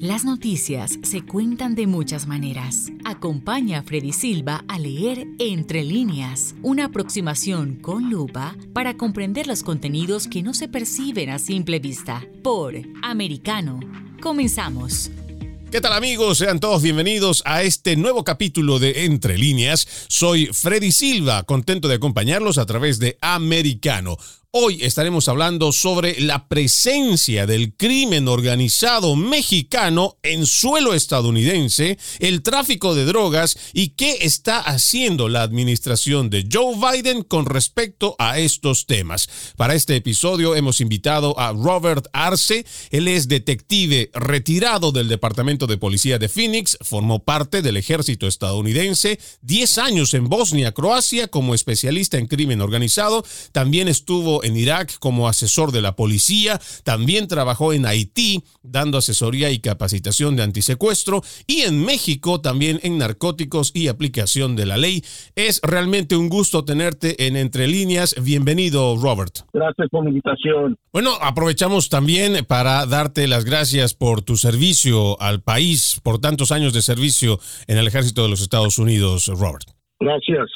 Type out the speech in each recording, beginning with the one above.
Las noticias se cuentan de muchas maneras. Acompaña a Freddy Silva a leer Entre líneas, una aproximación con lupa para comprender los contenidos que no se perciben a simple vista. Por Americano. Comenzamos. ¿Qué tal amigos? Sean todos bienvenidos a este nuevo capítulo de Entre líneas. Soy Freddy Silva, contento de acompañarlos a través de Americano. Hoy estaremos hablando sobre la presencia del crimen organizado mexicano en suelo estadounidense, el tráfico de drogas y qué está haciendo la administración de Joe Biden con respecto a estos temas. Para este episodio hemos invitado a Robert Arce. Él es detective retirado del Departamento de Policía de Phoenix, formó parte del ejército estadounidense, 10 años en Bosnia, Croacia como especialista en crimen organizado, también estuvo en Irak como asesor de la policía, también trabajó en Haití dando asesoría y capacitación de antisecuestro y en México también en narcóticos y aplicación de la ley. Es realmente un gusto tenerte en Entre Líneas. Bienvenido, Robert. Gracias por la invitación. Bueno, aprovechamos también para darte las gracias por tu servicio al país, por tantos años de servicio en el ejército de los Estados Unidos, Robert. Gracias.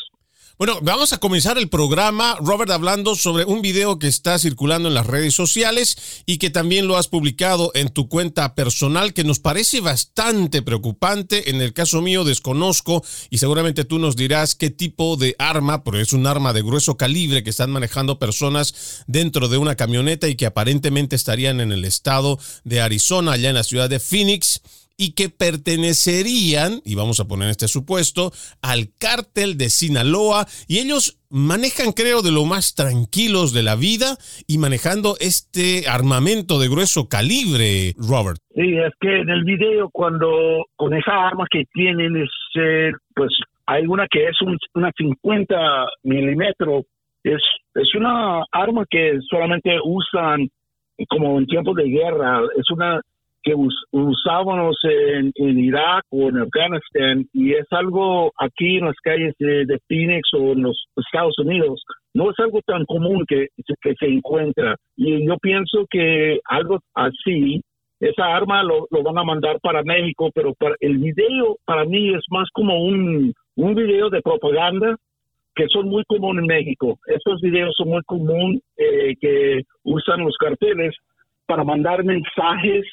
Bueno, vamos a comenzar el programa, Robert, hablando sobre un video que está circulando en las redes sociales y que también lo has publicado en tu cuenta personal, que nos parece bastante preocupante. En el caso mío desconozco y seguramente tú nos dirás qué tipo de arma, pero es un arma de grueso calibre que están manejando personas dentro de una camioneta y que aparentemente estarían en el estado de Arizona, allá en la ciudad de Phoenix y que pertenecerían, y vamos a poner este supuesto, al cártel de Sinaloa. Y ellos manejan creo de lo más tranquilos de la vida y manejando este armamento de grueso calibre, Robert. Sí, es que en el video cuando con esa arma que tienen es, eh, pues hay una que es una 50 milímetros, es, es una arma que solamente usan como en tiempos de guerra, es una que usábamos en, Irak o en Afganistán y es algo aquí en las calles de, Phoenix o en los Estados Unidos, no es algo tan común que, que se encuentra. Y yo pienso que algo así, esa arma lo, van a mandar para México, pero para el video para mí es más como un, un video de propaganda que son muy comunes en México. Estos videos son muy comunes eh, que usan los carteles para mandar mensajes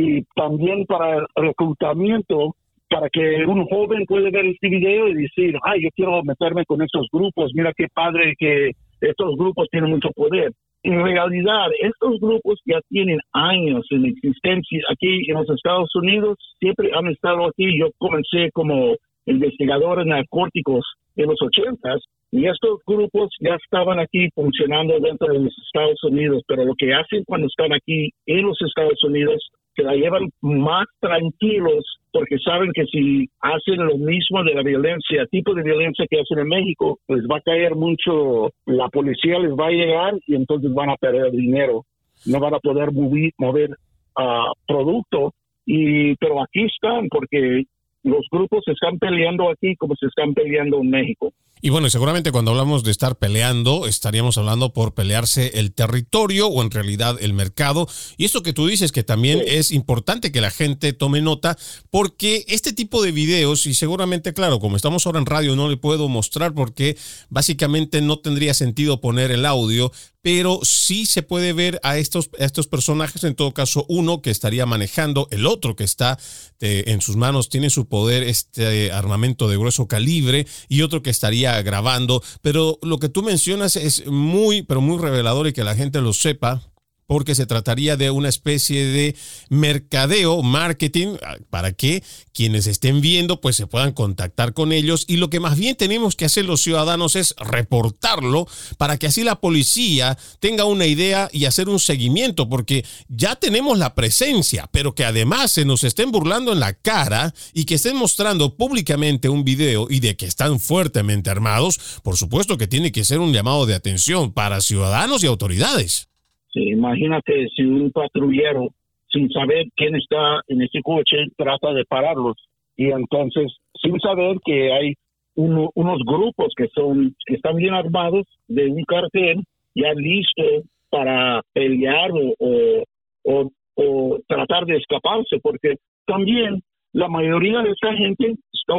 y también para el reclutamiento, para que un joven pueda ver este video y decir, ay, yo quiero meterme con estos grupos, mira qué padre que estos grupos tienen mucho poder. En realidad, estos grupos ya tienen años en existencia aquí en los Estados Unidos, siempre han estado aquí. Yo comencé como investigador en narcóticos en los ochentas y estos grupos ya estaban aquí funcionando dentro de los Estados Unidos, pero lo que hacen cuando están aquí en los Estados Unidos se la llevan más tranquilos porque saben que si hacen lo mismo de la violencia, tipo de violencia que hacen en México, pues va a caer mucho, la policía les va a llegar y entonces van a perder dinero, no van a poder mover, mover uh, producto, y, pero aquí están porque los grupos se están peleando aquí como se están peleando en México. Y bueno, seguramente cuando hablamos de estar peleando, estaríamos hablando por pelearse el territorio o en realidad el mercado. Y esto que tú dices que también es importante que la gente tome nota, porque este tipo de videos, y seguramente, claro, como estamos ahora en radio, no le puedo mostrar porque básicamente no tendría sentido poner el audio, pero sí se puede ver a estos, estos personajes, en todo caso uno que estaría manejando, el otro que está eh, en sus manos, tiene su poder este armamento de grueso calibre y otro que estaría grabando, pero lo que tú mencionas es muy, pero muy revelador y que la gente lo sepa, porque se trataría de una especie de mercadeo, marketing, ah, para que quienes estén viendo pues se puedan contactar con ellos y lo que más bien tenemos que hacer los ciudadanos es reportarlo para que así la policía tenga una idea y hacer un seguimiento, porque ya tenemos la presencia, pero que además se nos estén burlando en la cara y que estén mostrando públicamente un video y de que están fuertemente armados, por supuesto que tiene que ser un llamado de atención para ciudadanos y autoridades. Sí, imagínate si un patrullero, sin saber quién está en ese coche, trata de pararlos. Y entonces, sin saber que hay unos grupos que son que están bien armados de un cartel ya listo para pelear o, o, o tratar de escaparse, porque también la mayoría de esta gente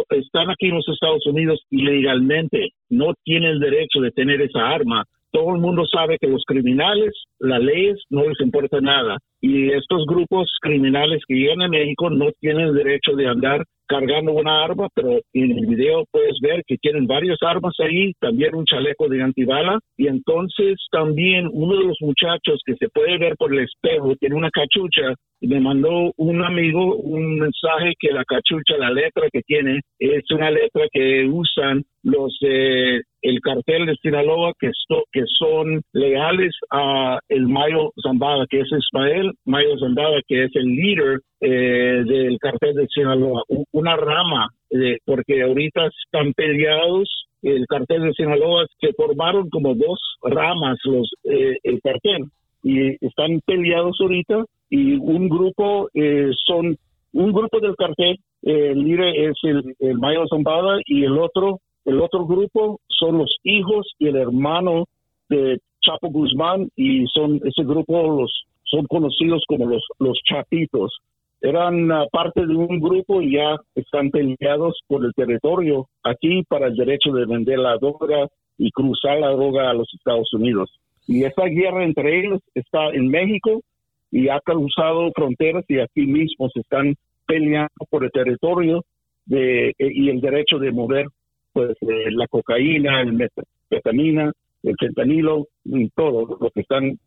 están aquí en los Estados Unidos ilegalmente, no tienen el derecho de tener esa arma. Todo el mundo sabe que los criminales, las leyes, no les importa nada. Y estos grupos criminales que llegan a México no tienen derecho de andar cargando una arma, pero en el video puedes ver que tienen varias armas ahí, también un chaleco de antibala, y entonces también uno de los muchachos que se puede ver por el espejo tiene una cachucha, y me mandó un amigo un mensaje que la cachucha, la letra que tiene, es una letra que usan los eh, el cartel de Sinaloa que, que son leales a el Mayo Zambada, que es Ismael Mayo Zambada, que es el líder eh, del cartel de Sinaloa, una rama, porque ahorita están peleados el cartel de Sinaloa, se formaron como dos ramas los eh, el cartel y están peleados ahorita y un grupo eh, son un grupo del cartel el líder es el, el Mayo Zambada y el otro el otro grupo son los hijos y el hermano de Chapo Guzmán y son ese grupo los son conocidos como los los Chapitos eran ah, parte de un grupo y ya están peleados por el territorio aquí para el derecho de vender la droga y cruzar la droga a los Estados Unidos. Y esa guerra entre ellos está en México y ha causado fronteras y aquí mismo se están peleando por el territorio de, eh, y el derecho de mover pues eh, la cocaína, el metanina, el fentanilo y todo lo que están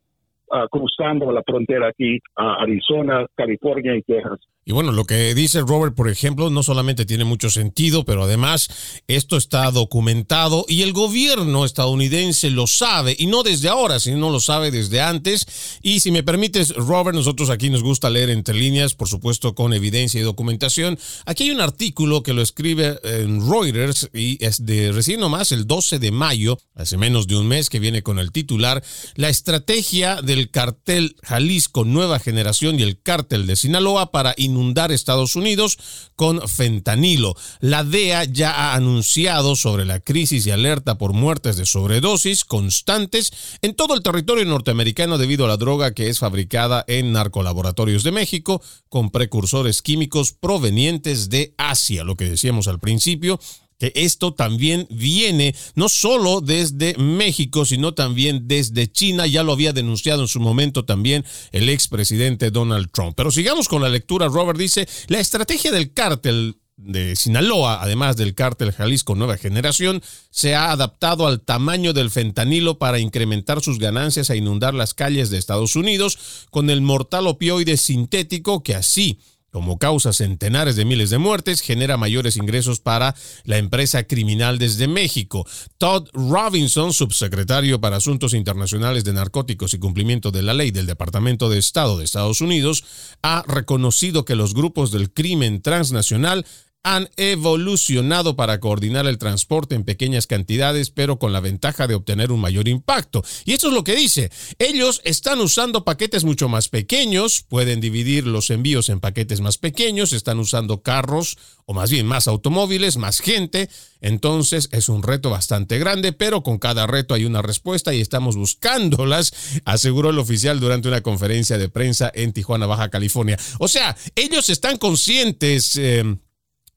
uh, cruzando la frontera aquí a Arizona, California y Texas. Y bueno, lo que dice Robert, por ejemplo, no solamente tiene mucho sentido, pero además esto está documentado y el gobierno estadounidense lo sabe, y no desde ahora, sino lo sabe desde antes. Y si me permites, Robert, nosotros aquí nos gusta leer entre líneas, por supuesto con evidencia y documentación. Aquí hay un artículo que lo escribe en Reuters y es de recién nomás el 12 de mayo, hace menos de un mes, que viene con el titular, La estrategia del cartel Jalisco Nueva Generación y el cártel de Sinaloa para inundar Estados Unidos con fentanilo. La DEA ya ha anunciado sobre la crisis y alerta por muertes de sobredosis constantes en todo el territorio norteamericano debido a la droga que es fabricada en narcolaboratorios de México con precursores químicos provenientes de Asia, lo que decíamos al principio, que esto también viene no solo desde México, sino también desde China. Ya lo había denunciado en su momento también el expresidente Donald Trump. Pero sigamos con la lectura. Robert dice, la estrategia del cártel de Sinaloa, además del cártel Jalisco Nueva Generación, se ha adaptado al tamaño del fentanilo para incrementar sus ganancias e inundar las calles de Estados Unidos con el mortal opioide sintético que así como causa centenares de miles de muertes, genera mayores ingresos para la empresa criminal desde México. Todd Robinson, subsecretario para Asuntos Internacionales de Narcóticos y Cumplimiento de la Ley del Departamento de Estado de Estados Unidos, ha reconocido que los grupos del crimen transnacional han evolucionado para coordinar el transporte en pequeñas cantidades, pero con la ventaja de obtener un mayor impacto. Y eso es lo que dice. Ellos están usando paquetes mucho más pequeños, pueden dividir los envíos en paquetes más pequeños, están usando carros o más bien más automóviles, más gente. Entonces es un reto bastante grande, pero con cada reto hay una respuesta y estamos buscándolas, aseguró el oficial durante una conferencia de prensa en Tijuana, Baja California. O sea, ellos están conscientes. Eh,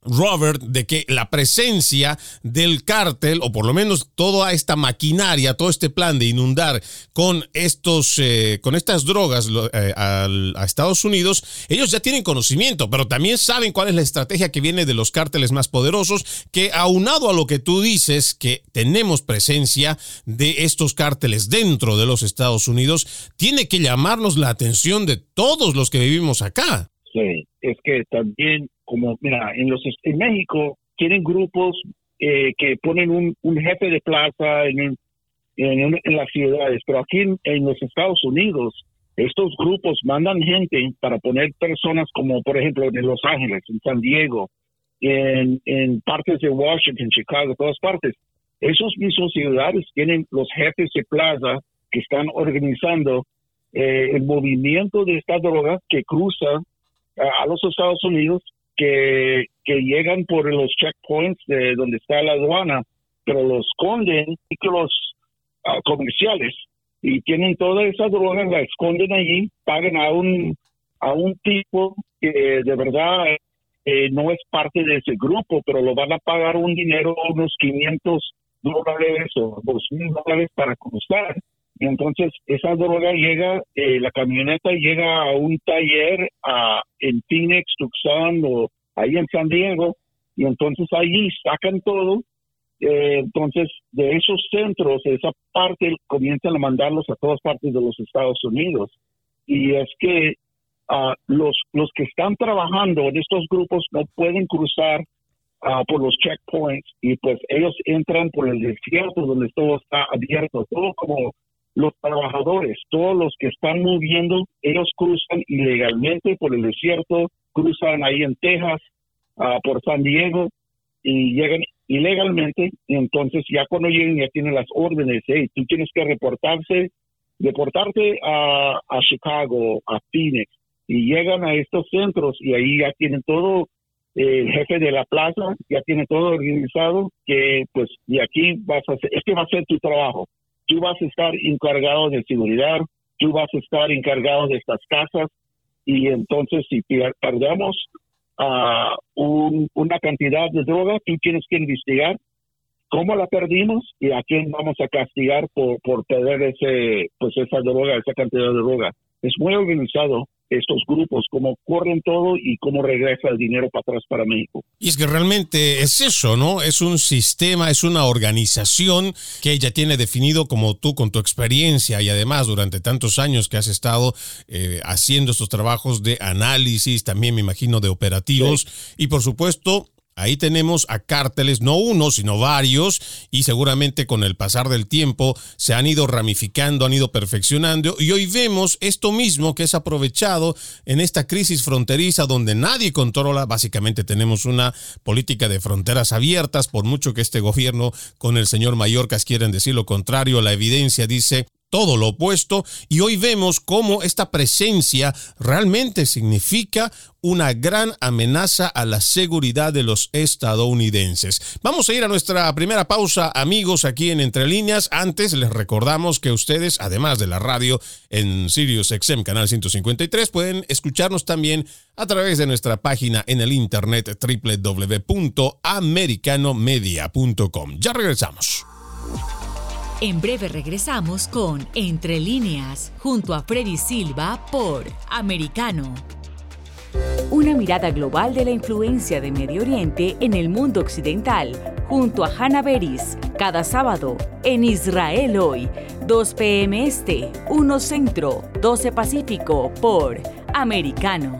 Robert, de que la presencia del cártel, o por lo menos toda esta maquinaria, todo este plan de inundar con estos, eh, con estas drogas eh, a, Estados Unidos, ellos ya tienen conocimiento, pero también saben cuál es la estrategia que viene de los cárteles más poderosos, que aunado a lo que tú dices, que tenemos presencia de estos cárteles dentro de los Estados Unidos, tiene que llamarnos la atención de todos los que vivimos acá. Sí, es que también como, mira, en, los, en México tienen grupos eh, que ponen un, jefe de plaza en, en, en, las ciudades, pero aquí en, los Estados Unidos estos grupos mandan gente para poner personas como, por ejemplo, en Los Ángeles, en San Diego, en, en partes de Washington, Chicago, todas partes. Esos mismos ciudades tienen los jefes de plaza que están organizando eh, el movimiento de esta droga que cruza a los Estados Unidos que, que llegan por los checkpoints de donde está la aduana, pero los esconden vehículos uh, comerciales y tienen toda esa droga, la esconden allí, pagan a un a un tipo que de verdad eh, no es parte de ese grupo, pero lo van a pagar un dinero, unos 500 dólares o 2.000 dólares para cruzar. Y entonces esa droga llega, eh, la camioneta llega a un taller a, en Phoenix, Tucson o ahí en San Diego, y entonces ahí sacan todo. Eh, entonces, de esos centros, esa parte comienzan a mandarlos a todas partes de los Estados Unidos. Y es que uh, los, los que están trabajando en estos grupos no pueden cruzar uh, por los checkpoints y pues ellos entran por el desierto donde todo está abierto, todo como los trabajadores, todos los que están moviendo, ellos cruzan ilegalmente por el desierto, cruzan ahí en Texas, uh, por San Diego y llegan ilegalmente y entonces ya cuando lleguen ya tienen las órdenes, hey, tú tienes que reportarse, deportarte a, Chicago, a Phoenix, y llegan a estos centros y ahí ya tienen todo eh, el jefe de la plaza ya tiene todo organizado que pues y aquí vas a hacer, este va a ser tu trabajo tú vas a estar encargado de seguridad tú vas a estar encargado de estas casas y entonces si perdemos a una cantidad de droga tú tienes que investigar cómo la perdimos y a quién vamos a castigar por, por perder ese pues esa droga esa cantidad de droga. Es muy organizado estos grupos, cómo corren todo y cómo regresa el dinero para atrás para México. Y es que realmente es eso, ¿no? Es un sistema, es una organización que ella tiene definido como tú con tu experiencia y además durante tantos años que has estado eh, haciendo estos trabajos de análisis, también me imagino de operativos y por supuesto Ahí tenemos a cárteles, no uno, sino varios, y seguramente con el pasar del tiempo se han ido ramificando, han ido perfeccionando, y hoy vemos esto mismo que es aprovechado en esta crisis fronteriza donde nadie controla, básicamente tenemos una política de fronteras abiertas, por mucho que este gobierno con el señor Mallorcas quieren decir lo contrario, la evidencia dice todo lo opuesto y hoy vemos cómo esta presencia realmente significa una gran amenaza a la seguridad de los estadounidenses. Vamos a ir a nuestra primera pausa, amigos, aquí en Entre Líneas. Antes les recordamos que ustedes, además de la radio en Sirius XM Canal 153, pueden escucharnos también a través de nuestra página en el internet www.americanomedia.com. Ya regresamos. En breve regresamos con Entre líneas, junto a Freddy Silva por Americano. Una mirada global de la influencia de Medio Oriente en el mundo occidental, junto a Hannah Beris, cada sábado en Israel hoy, 2 p.m. Este, 1 Centro, 12 Pacífico, por Americano.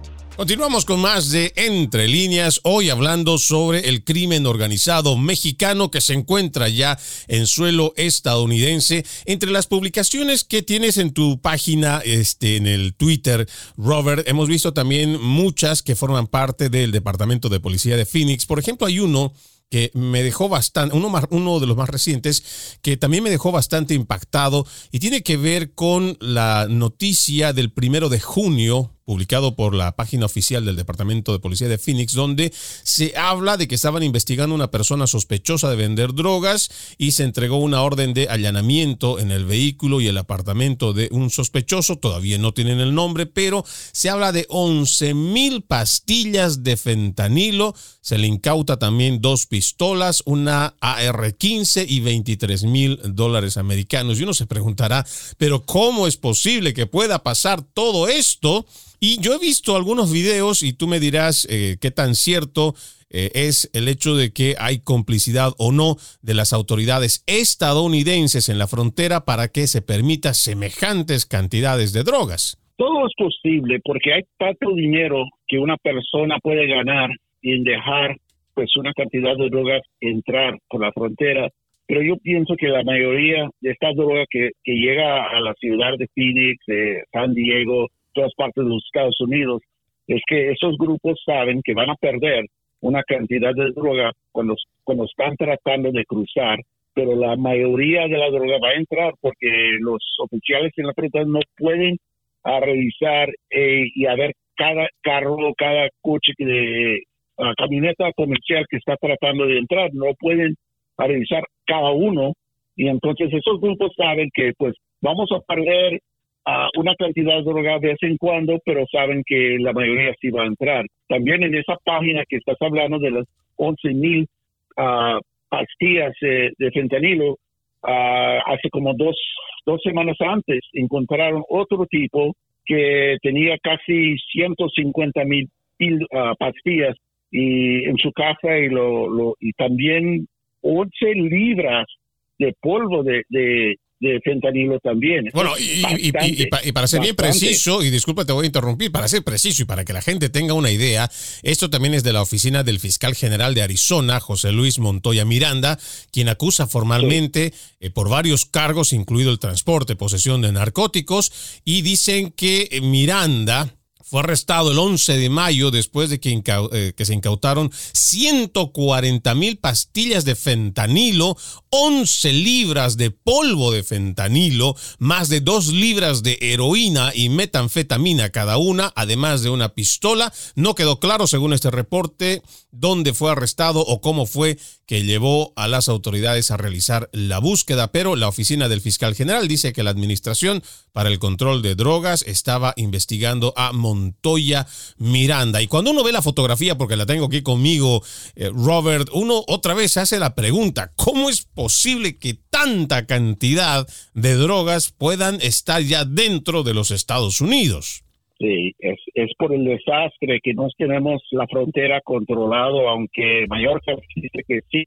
Continuamos con más de Entre líneas, hoy hablando sobre el crimen organizado mexicano que se encuentra ya en suelo estadounidense. Entre las publicaciones que tienes en tu página, este, en el Twitter, Robert, hemos visto también muchas que forman parte del Departamento de Policía de Phoenix. Por ejemplo, hay uno que me dejó bastante, uno, uno de los más recientes, que también me dejó bastante impactado y tiene que ver con la noticia del primero de junio publicado por la página oficial del Departamento de Policía de Phoenix, donde se habla de que estaban investigando una persona sospechosa de vender drogas y se entregó una orden de allanamiento en el vehículo y el apartamento de un sospechoso. Todavía no tienen el nombre, pero se habla de 11 mil pastillas de fentanilo. Se le incauta también dos pistolas, una AR-15 y 23 mil dólares americanos. Y uno se preguntará, pero ¿cómo es posible que pueda pasar todo esto? Y yo he visto algunos videos y tú me dirás eh, qué tan cierto eh, es el hecho de que hay complicidad o no de las autoridades estadounidenses en la frontera para que se permita semejantes cantidades de drogas. Todo es posible porque hay tanto dinero que una persona puede ganar en dejar pues una cantidad de drogas entrar por la frontera. Pero yo pienso que la mayoría de estas drogas que, que llega a la ciudad de Phoenix, de San Diego, todas partes de los Estados Unidos, es que esos grupos saben que van a perder una cantidad de droga cuando, cuando están tratando de cruzar, pero la mayoría de la droga va a entrar porque los oficiales en la frontera no pueden a revisar eh, y a ver cada carro, cada coche de camioneta comercial que está tratando de entrar, no pueden revisar cada uno. Y entonces esos grupos saben que pues vamos a perder una cantidad de droga de vez en cuando, pero saben que la mayoría sí va a entrar. También en esa página que estás hablando de las 11 mil uh, pastillas de fentanilo, uh, hace como dos, dos semanas antes encontraron otro tipo que tenía casi 150 mil pastillas y en su casa y lo, lo y también 11 libras de polvo de, de, de fentanilo también. Bueno, y, para ser bien preciso, y disculpa, te voy a interrumpir, para ser preciso y para que la gente tenga una idea, esto también es de la oficina del fiscal general de Arizona, José Luis Montoya Miranda, quien acusa formalmente eh, por varios cargos, incluido el transporte, posesión de narcóticos, y dicen que Miranda fue arrestado el 11 de mayo después de que, eh, se incautaron 140 mil pastillas de fentanilo, 11 libras de polvo de fentanilo, más de 2 libras de heroína y metanfetamina cada una, además de una pistola. No quedó claro, según este reporte, dónde fue arrestado o cómo fue que llevó a las autoridades a realizar la búsqueda, pero la oficina del fiscal general dice que la Administración para el Control de Drogas estaba investigando a Montoya Miranda. Y cuando uno ve la fotografía, porque la tengo aquí conmigo, eh, Robert, uno otra vez hace la pregunta, ¿cómo es posible que tanta cantidad de drogas puedan estar ya dentro de los Estados Unidos? Sí, es, es por el desastre que no tenemos la frontera controlado, aunque Mallorca dice que sí,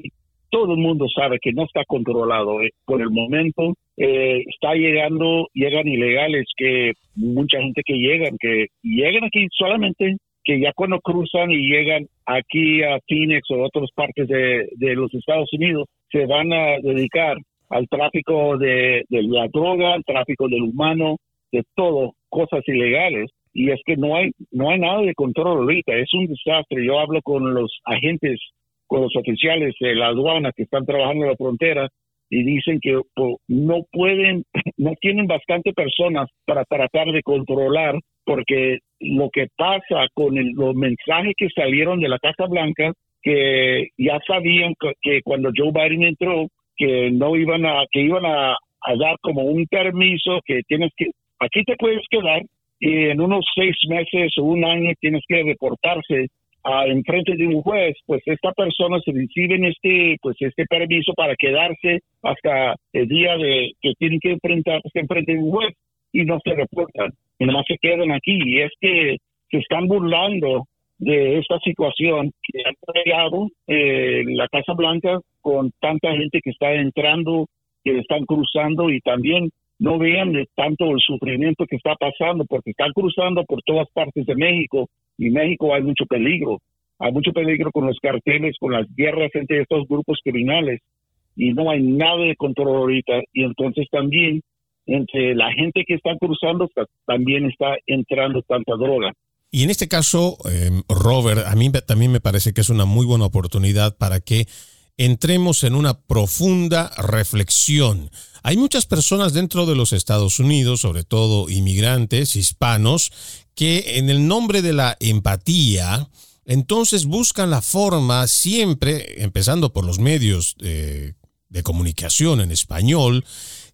todo el mundo sabe que no está controlado. Eh, por el momento eh, está llegando, llegan ilegales, que mucha gente que llegan, que llegan aquí solamente que ya cuando cruzan y llegan aquí a Phoenix o otras partes de, los Estados Unidos, se van a dedicar al tráfico de, de la droga, al tráfico del humano, de todo, cosas ilegales y es que no hay no hay nada de control ahorita es un desastre. Yo hablo con los agentes con los oficiales de la aduana que están trabajando en la frontera y dicen que no pueden no tienen bastante personas para tratar de controlar porque lo que pasa con los mensajes que salieron de la Casa Blanca que ya sabían que, cuando Joe Biden entró que no iban a que iban a dar como un permiso que tienes que aquí te puedes quedar y en unos seis meses o un año tienes que reportarse a, en frente de un juez, pues esta persona se recibe este, pues este permiso para quedarse hasta el día de que tienen que enfrentarse en frente de un juez y no se reportan, y nomás se quedan aquí. Y es que se están burlando de esta situación que ha creado eh, la Casa Blanca con tanta gente que está entrando, que están cruzando y también no vean de tanto el sufrimiento que está pasando porque están cruzando por todas partes de México y México hay mucho peligro, hay mucho peligro con los carteles, con las guerras entre estos grupos criminales y no hay nada de control ahorita y entonces también entre la gente que está cruzando también está entrando tanta droga. Y en este caso, em, Robert, a mí también me parece que es una muy buena oportunidad para que entremos en una profunda reflexión. Hay muchas personas dentro de los Estados Unidos, sobre todo inmigrantes hispanos, que en el nombre de la empatía, entonces buscan la forma siempre, empezando por los medios de, de comunicación en español,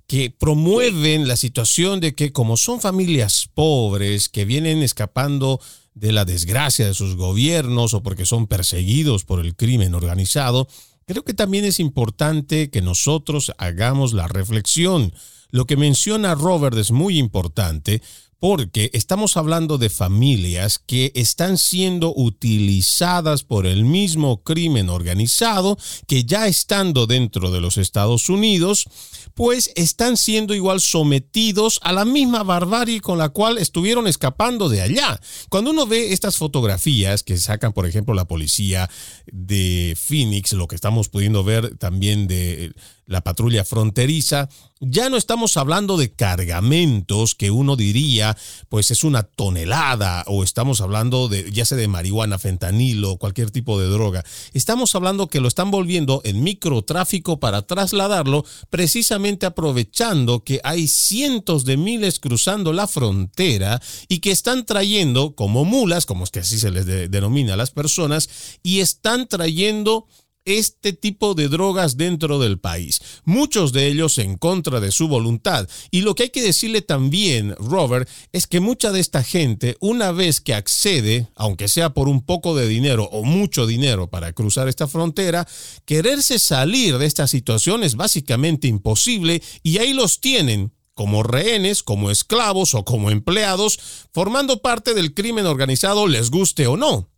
que promueven la situación de que como son familias pobres que vienen escapando de la desgracia de sus gobiernos o porque son perseguidos por el crimen organizado, creo que también es importante que nosotros hagamos la reflexión. Lo que menciona Robert es muy importante porque estamos hablando de familias que están siendo utilizadas por el mismo crimen organizado que ya estando dentro de los Estados Unidos, pues están siendo igual sometidos a la misma barbarie con la cual estuvieron escapando de allá. Cuando uno ve estas fotografías que sacan, por ejemplo, la policía de Phoenix, lo que estamos pudiendo ver también de la patrulla fronteriza, ya no estamos hablando de cargamentos que uno diría, pues es una tonelada, o estamos hablando de, ya sea de marihuana, fentanilo, cualquier tipo de droga. Estamos hablando que lo están volviendo en microtráfico para trasladarlo, precisamente aprovechando que hay cientos de miles cruzando la frontera y que están trayendo como mulas, como es que así se les denomina a las personas, y están trayendo este tipo de drogas dentro del país, muchos de ellos en contra de su voluntad. Y lo que hay que decirle también, Robert, es que mucha de esta gente, una vez que accede, aunque sea por un poco de dinero o mucho dinero para cruzar esta frontera, quererse salir de esta situación es básicamente imposible y ahí los tienen como rehenes, como esclavos o como empleados, formando parte del crimen organizado, les guste o no.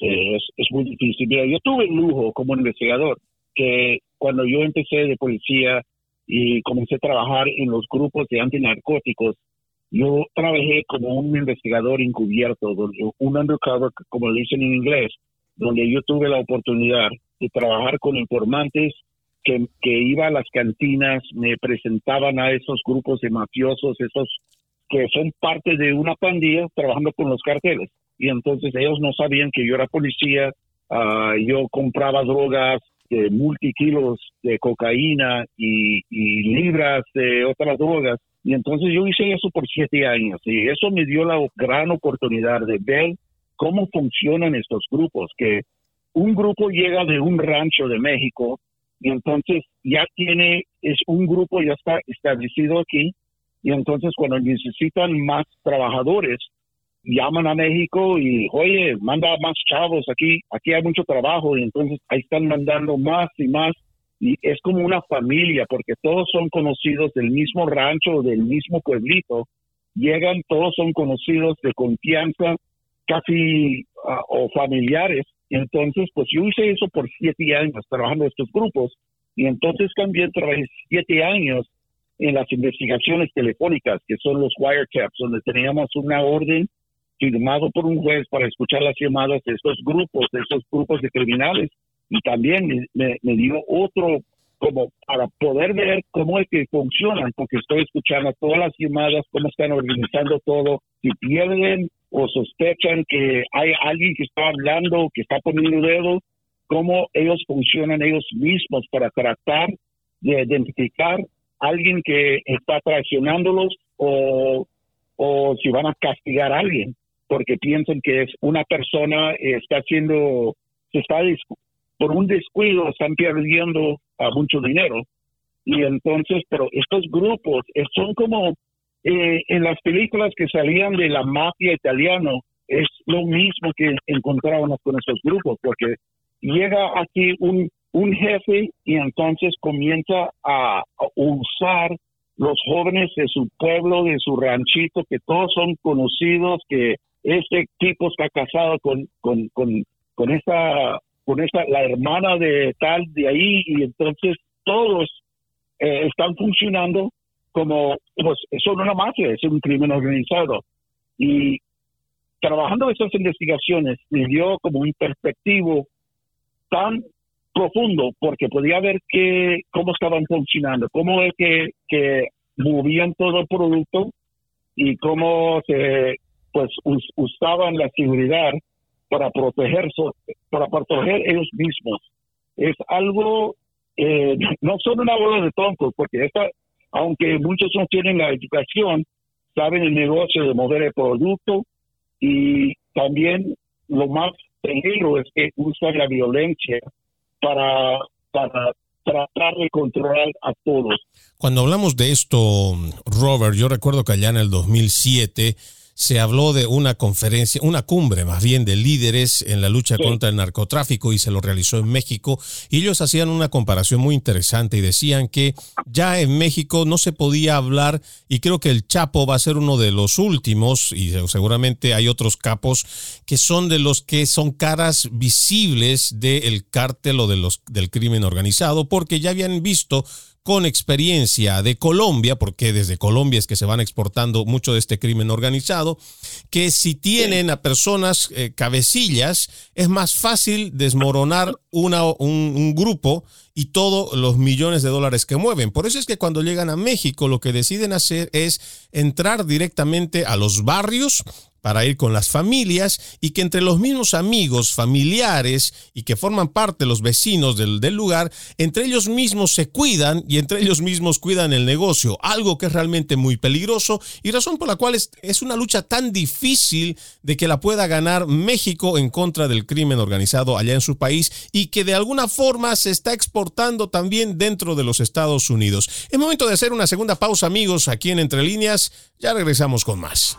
Es, es muy difícil. Yo tuve el lujo como investigador que cuando yo empecé de policía y comencé a trabajar en los grupos de antinarcóticos, yo trabajé como un investigador encubierto, un undercover, como le dicen en inglés, donde yo tuve la oportunidad de trabajar con informantes que, que iba a las cantinas, me presentaban a esos grupos de mafiosos, esos que son parte de una pandilla trabajando con los carteles. Y entonces ellos no sabían que yo era policía, uh, yo compraba drogas de multikilos de cocaína y, y, libras de otras drogas. Y entonces yo hice eso por siete años y eso me dio la gran oportunidad de ver cómo funcionan estos grupos, que un grupo llega de un rancho de México y entonces ya tiene, es un grupo ya está establecido aquí y entonces cuando necesitan más trabajadores, llaman a México y, oye, manda más chavos aquí, aquí hay mucho trabajo y entonces ahí están mandando más y más y es como una familia porque todos son conocidos del mismo rancho, del mismo pueblito, llegan, todos son conocidos de confianza, casi uh, o familiares. Entonces, pues yo hice eso por siete años trabajando estos grupos y entonces también trabajé siete años en las investigaciones telefónicas, que son los wiretaps, donde teníamos una orden firmado por un juez para escuchar las llamadas de estos grupos, de estos grupos de criminales. Y también me, dio otro como para poder ver cómo es que funcionan, porque estoy escuchando todas las llamadas, cómo están organizando todo, si pierden o sospechan que hay alguien que está hablando, que está poniendo dedo, cómo ellos funcionan ellos mismos para tratar de identificar a alguien que está traicionándolos o, o si van a castigar a alguien porque piensan que es una persona eh, está haciendo, se está por un descuido están perdiendo a mucho dinero. Y entonces, pero estos grupos eh, son como eh, en las películas que salían de la mafia italiano es lo mismo que encontrábamos con esos grupos, porque llega aquí un, un jefe y entonces comienza a, usar los jóvenes de su pueblo, de su ranchito, que todos son conocidos, que este tipo está casado con, con, con, con esa, con esa, la hermana de tal de ahí, y entonces todos eh, están funcionando como, pues, son una mafia, es un crimen organizado. Y trabajando esas investigaciones me dio como un perspectivo tan profundo porque podía ver que, cómo estaban funcionando, cómo es que, que movían todo el producto y cómo se pues usaban la seguridad para protegerse, para proteger ellos mismos. Es algo, eh, no son una bola de tontos, porque esta, aunque muchos no tienen la educación, saben el negocio de mover el producto y también lo más peligro es que usan la violencia para, para tratar de controlar a todos. Cuando hablamos de esto, Robert, yo recuerdo que allá en el 2007 se habló de una conferencia, una cumbre más bien de líderes en la lucha contra el narcotráfico y se lo realizó en México. Y ellos hacían una comparación muy interesante y decían que ya en México no se podía hablar y creo que el Chapo va a ser uno de los últimos y seguramente hay otros capos que son de los que son caras visibles del cártel o de los, del crimen organizado porque ya habían visto con experiencia de Colombia, porque desde Colombia es que se van exportando mucho de este crimen organizado, que si tienen a personas eh, cabecillas, es más fácil desmoronar una, un, un grupo y todos los millones de dólares que mueven. Por eso es que cuando llegan a México lo que deciden hacer es entrar directamente a los barrios para ir con las familias y que entre los mismos amigos, familiares y que forman parte los vecinos del, lugar, entre ellos mismos se cuidan y entre ellos mismos cuidan el negocio, algo que es realmente muy peligroso y razón por la cual es, es una lucha tan difícil de que la pueda ganar México en contra del crimen organizado allá en su país y que de alguna forma se está exportando también dentro de los Estados Unidos. Es momento de hacer una segunda pausa amigos aquí en Entre Líneas, ya regresamos con más.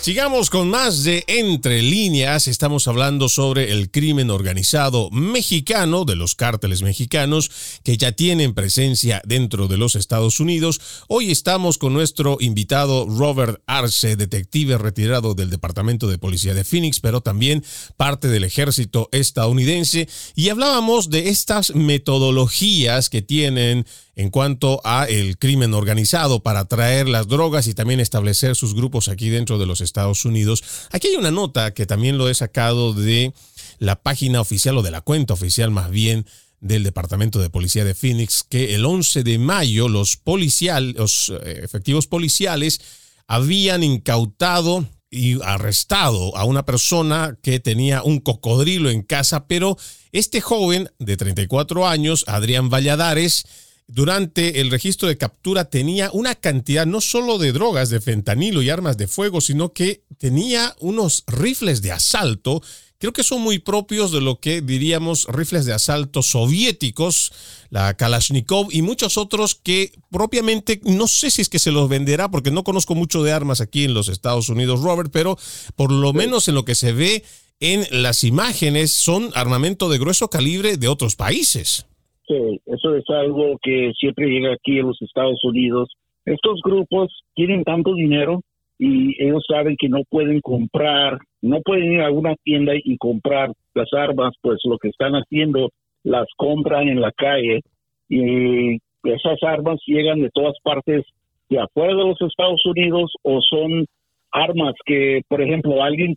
Sigamos con más de Entre líneas. Estamos hablando sobre el crimen organizado mexicano de los cárteles mexicanos que ya tienen presencia dentro de los Estados Unidos. Hoy estamos con nuestro invitado Robert Arce, detective retirado del Departamento de Policía de Phoenix, pero también parte del ejército estadounidense. Y hablábamos de estas metodologías que tienen en cuanto a el crimen organizado para traer las drogas y también establecer sus grupos aquí dentro de los Estados Unidos. Aquí hay una nota que también lo he sacado de la página oficial o de la cuenta oficial más bien del Departamento de Policía de Phoenix que el 11 de mayo los policiales, los eh, efectivos policiales habían incautado y arrestado a una persona que tenía un cocodrilo en casa, pero este joven de 34 años, Adrián Valladares, durante el registro de captura tenía una cantidad no solo de drogas, de fentanilo y armas de fuego, sino que tenía unos rifles de asalto. Creo que son muy propios de lo que diríamos rifles de asalto soviéticos, la Kalashnikov y muchos otros que propiamente no sé si es que se los venderá porque no conozco mucho de armas aquí en los Estados Unidos, Robert, pero por lo menos en lo que se ve en las imágenes son armamento de grueso calibre de otros países. Sí, eso es algo que siempre llega aquí en los Estados Unidos. Estos grupos tienen tanto dinero y ellos saben que no pueden comprar, no pueden ir a una tienda y comprar las armas, pues lo que están haciendo las compran en la calle y esas armas llegan de todas partes de afuera de los Estados Unidos o son armas que, por ejemplo, alguien,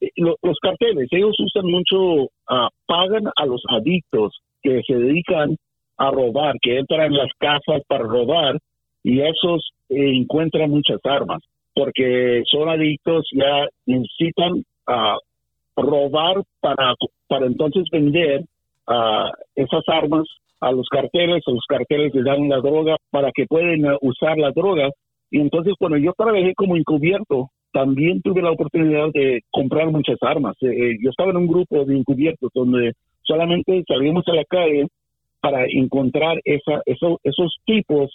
eh, los carteles, ellos usan mucho, ah, pagan a los adictos que se dedican a robar, que entran en las casas para robar y esos encuentran muchas armas porque son adictos, ya necesitan uh, robar para, para entonces vender uh, esas armas a los carteles, a los carteles les dan la droga para que puedan usar la droga. Y entonces cuando yo trabajé como encubierto, también tuve la oportunidad de comprar muchas armas. Eh, eh, yo estaba en un grupo de encubiertos donde solamente salíamos a la calle para encontrar esa, esos tipos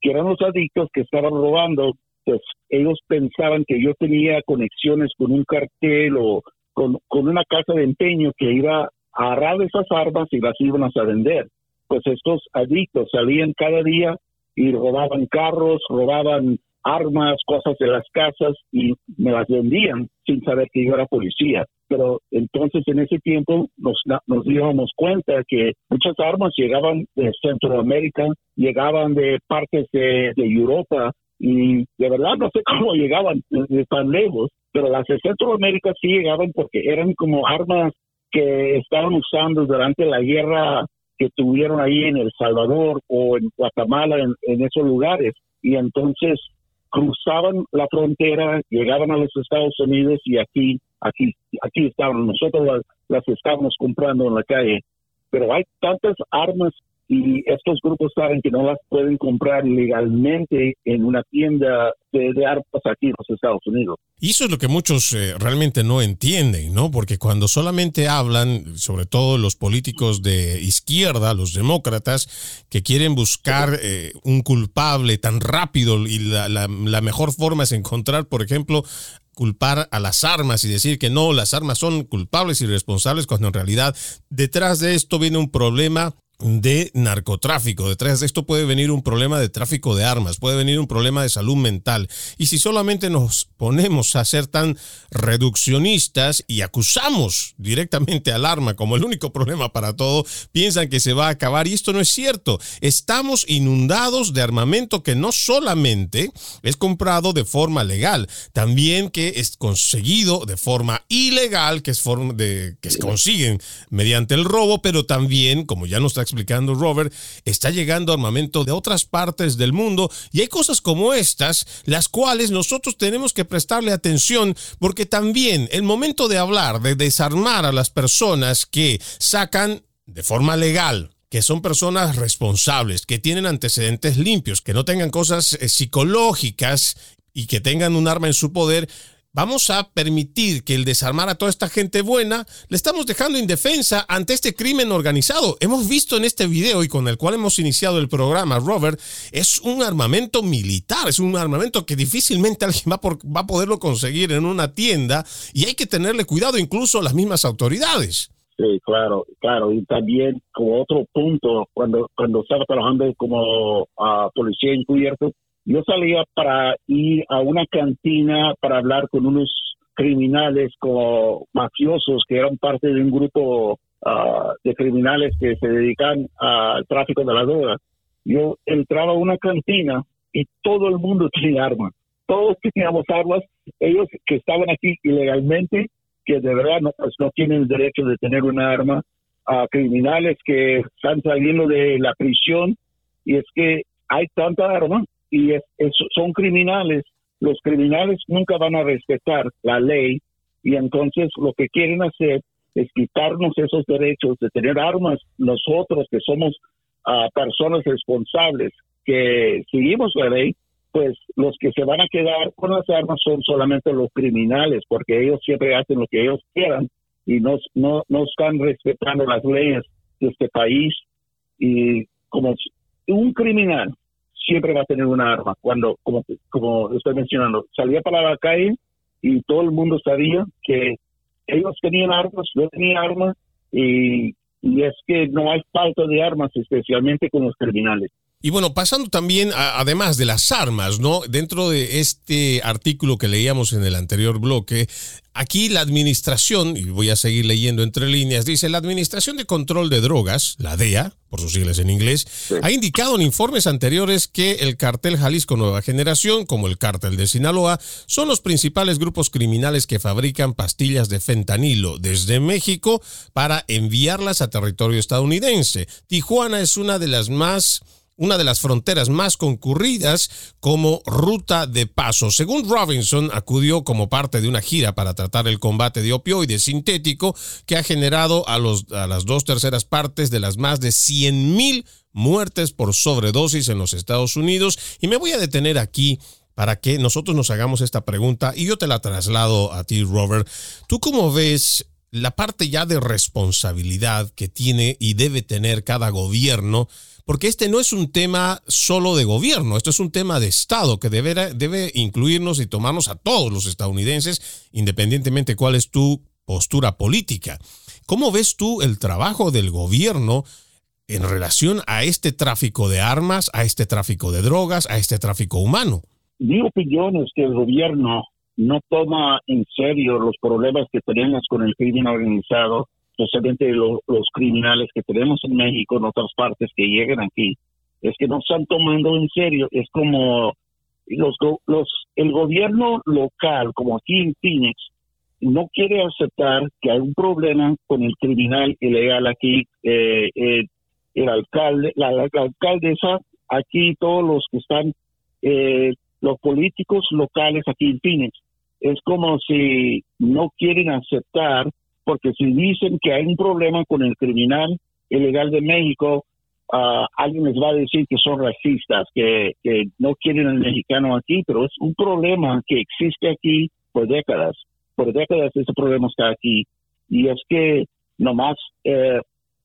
que eran los adictos que estaban robando, pues ellos pensaban que yo tenía conexiones con un cartel o con, una casa de empeño que iba a agarrar esas armas y las iban a vender. Pues estos adictos salían cada día y robaban carros, robaban armas, cosas de las casas y me las vendían sin saber que yo era policía. Pero entonces en ese tiempo nos, nos dimos cuenta que muchas armas llegaban de Centroamérica, llegaban de partes de, Europa y de verdad no sé cómo llegaban de tan lejos, pero las de Centroamérica sí llegaban porque eran como armas que estaban usando durante la guerra que tuvieron ahí en El Salvador o en Guatemala, en esos lugares. Y entonces cruzaban la frontera, llegaban a los Estados Unidos y aquí, aquí, aquí estaban. Nosotros las, las estábamos comprando en la calle. Pero hay tantas armas y estos grupos saben que no las pueden comprar legalmente en una tienda de, armas aquí en los Estados Unidos. Y eso es lo que muchos eh, realmente no entienden, ¿no? Porque cuando solamente hablan, sobre todo los políticos de izquierda, los demócratas, que quieren buscar eh, un culpable tan rápido y la, la mejor forma es encontrar, por ejemplo, culpar a las armas y decir que no, las armas son culpables y responsables, cuando en realidad detrás de esto viene un problema de narcotráfico. Detrás de esto puede venir un problema de tráfico de armas, puede venir un problema de salud mental. Y si solamente nos ponemos a ser tan reduccionistas y acusamos directamente al arma como el único problema para todo, piensan que se va a acabar. Y esto no es cierto. Estamos inundados de armamento que no solamente es comprado de forma legal, también que es conseguido de forma ilegal, que es forma de que se consiguen mediante el robo, pero también, como ya nos está explicando Robert, está llegando armamento de otras partes del mundo y hay cosas como estas, las cuales nosotros tenemos que prestarle atención porque también el momento de hablar, de desarmar a las personas que sacan de forma legal que son personas responsables, que tienen antecedentes limpios, que no tengan cosas eh, psicológicas y que tengan un arma en su poder, vamos a permitir que el desarmar a toda esta gente buena, le estamos dejando indefensa ante este crimen organizado. Hemos visto en este video y con el cual hemos iniciado el programa, Robert, es un armamento militar, es un armamento que difícilmente alguien va, va a poderlo conseguir en una tienda y hay que tenerle cuidado incluso las mismas autoridades. Sí, claro, claro. Y también como otro punto, cuando, cuando estaba trabajando como uh, policía encubierto, yo salía para ir a una cantina para hablar con unos criminales como mafiosos que eran parte de un grupo ah, de criminales que se dedican al tráfico de la droga. Yo entraba a una cantina y todo el mundo tenía armas. Todos teníamos armas. Ellos que estaban aquí ilegalmente, que de verdad no, pues, no tienen el derecho de tener una arma, a criminales que están saliendo de la prisión. Y es que hay tanta arma y son criminales. Los criminales nunca van a respetar la ley y entonces lo que quieren hacer es quitarnos esos derechos de tener armas nosotros que somos ah, personas responsables que seguimos la ley pues los que se van a quedar con las armas son solamente los criminales porque ellos siempre hacen lo que ellos quieran y no, no, no están respetando las leyes de este país y como un criminal siempre va a tener una arma. Cuando, como, como estoy mencionando, salía para la calle y todo el mundo sabía que ellos tenían armas, yo tenía armas y, y es que no hay falta de armas, especialmente con los criminales. Y bueno, pasando también, además de las armas, ¿no? Dentro de este artículo que leíamos en el anterior bloque, aquí la administración, y voy a seguir leyendo entre líneas, dice, la Administración de Control de Drogas, la DEA, por sus siglas en inglés, ha indicado en informes anteriores que el cartel Jalisco Nueva Generación, como el cártel de Sinaloa, son los principales grupos criminales que fabrican pastillas de fentanilo desde México para enviarlas a territorio estadounidense. Tijuana es una de las más una de las fronteras más concurridas como ruta de paso. Según Robinson, acudió como parte de una gira para tratar el combate de opioides sintético que ha generado a, las dos terceras partes de las más de 100 mil muertes por sobredosis en los Estados Unidos. Y me voy a detener aquí para que nosotros nos hagamos esta pregunta y yo te la traslado a ti, Robert. ¿Tú cómo ves la parte ya de responsabilidad que tiene y debe tener cada gobierno? porque este no es un tema solo de gobierno, esto es un tema de Estado que debe, debe incluirnos y tomarnos a todos los estadounidenses, independientemente cuál es tu postura política. ¿Cómo ves tú el trabajo del gobierno en relación a este tráfico de armas, a este tráfico de drogas, a este tráfico humano? Mi opinión es que el gobierno no toma en serio los problemas que tenemos con el crimen organizado especialmente los, criminales que tenemos en México, en otras partes que llegan aquí, es que no están tomando en serio. Es como los, los, el gobierno local, como aquí en Phoenix, no quiere aceptar que hay un problema con el criminal ilegal aquí. Eh, eh, el alcalde, la, alcaldesa, aquí todos los que están, eh, los políticos locales aquí en Phoenix, es como si no quieren aceptar porque si dicen que hay un problema con el criminal ilegal de México, ah, alguien les va a decir que son racistas, que, no quieren al mexicano aquí, pero es un problema que existe aquí por décadas. Por décadas ese problema está aquí. Y es que nomás eh,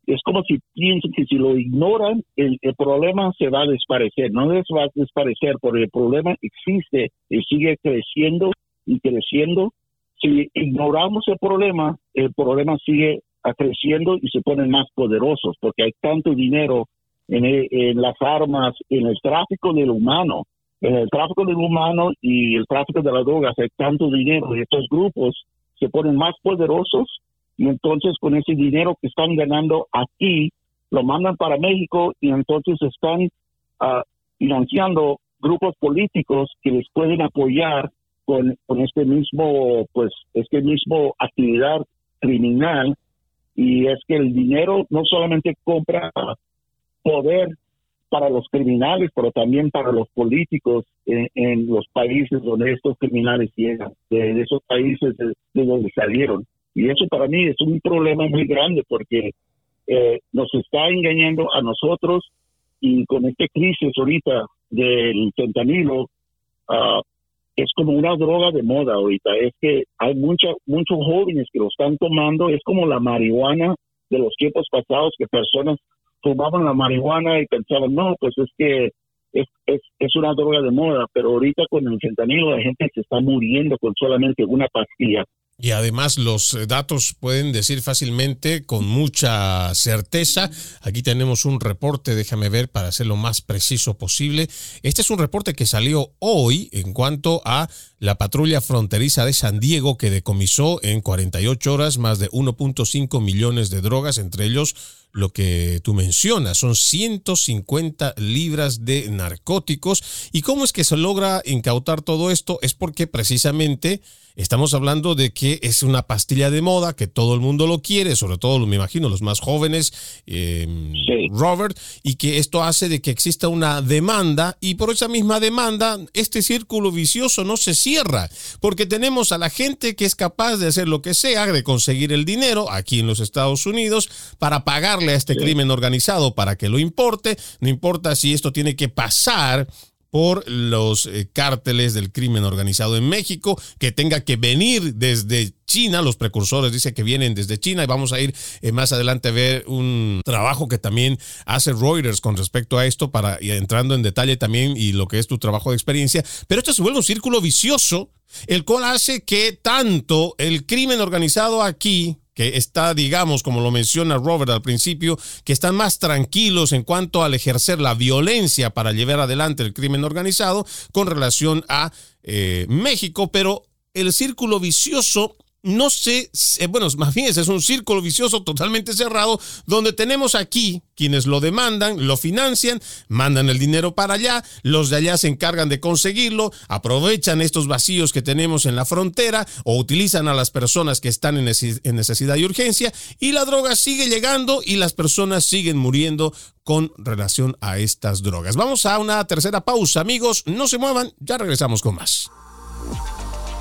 es como si piensan que si lo ignoran, el, el, problema se va a desaparecer. No les va a desaparecer, porque el problema existe y sigue creciendo y creciendo. Si ignoramos el problema, el problema sigue creciendo y se ponen más poderosos porque hay tanto dinero en, las armas, en el tráfico del humano, en el tráfico del humano y el tráfico de las drogas, hay tanto dinero y estos grupos se ponen más poderosos y entonces con ese dinero que están ganando aquí, lo mandan para México y entonces están uh, financiando grupos políticos que les pueden apoyar con, con este mismo, pues, este mismo actividad criminal y es que el dinero no solamente compra poder para los criminales, pero también para los políticos en, los países donde estos criminales llegan, de, esos países de, donde salieron. Y eso para mí es un problema muy grande porque eh, nos está engañando a nosotros y con esta crisis ahorita del fentanilo, uh, es como una droga de moda ahorita. Es que hay mucha, muchos jóvenes que lo están tomando, es como la marihuana de los tiempos pasados que personas fumaban la marihuana y pensaban, no, pues es que es, es, es una droga de moda, pero ahorita con el fentanilo la gente se está muriendo con solamente una pastilla. Y además los eh, datos pueden decir fácilmente con mucha certeza. Aquí tenemos un reporte, déjame ver para hacer lo más preciso posible. Este es un reporte que salió hoy en cuanto a la patrulla fronteriza de San Diego que decomisó en 48 horas más de 1.5 millones de drogas, entre ellos lo que tú mencionas, son 150 libras de narcóticos. ¿Y cómo es que se logra incautar todo esto? Es porque precisamente estamos hablando de que es una pastilla de moda, que todo el mundo lo quiere, sobre todo me imagino los más jóvenes, em, Robert, y que esto hace de que exista una demanda y por esa misma demanda este círculo vicioso no se cierra, porque tenemos a la gente que es capaz de hacer lo que sea, de conseguir el dinero aquí en los Estados Unidos para pagar a este crimen organizado para que lo importe, no importa si esto tiene que pasar por los eh, cárteles del crimen organizado en México, que tenga que venir desde China, los precursores dice que vienen desde China y vamos a ir eh, más adelante a ver un trabajo que también hace Reuters con respecto a esto para ir entrando en detalle también y lo que es tu trabajo de experiencia, pero esto se vuelve un círculo vicioso, el cual hace que tanto el crimen organizado aquí que está, digamos, como lo menciona Robert al principio, que están más tranquilos en cuanto al ejercer la violencia para llevar adelante el crimen organizado con relación a eh, México, pero el círculo vicioso no sé, eh, bueno, más bien es un círculo vicioso totalmente cerrado donde tenemos aquí quienes lo demandan, lo financian, mandan el dinero para allá, los de allá se encargan de conseguirlo, aprovechan estos vacíos que tenemos en la frontera o utilizan a las personas que están en necesidad y urgencia y la droga sigue llegando y las personas siguen muriendo con relación a estas drogas. Vamos a una tercera pausa, amigos, no se muevan, ya regresamos con más.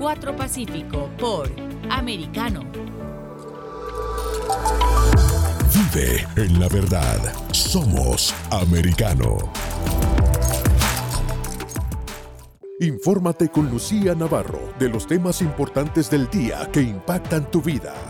4 Pacífico por Americano. Vive en la verdad. Somos Americano. Infórmate con Lucía Navarro de los temas importantes del día que impactan tu vida.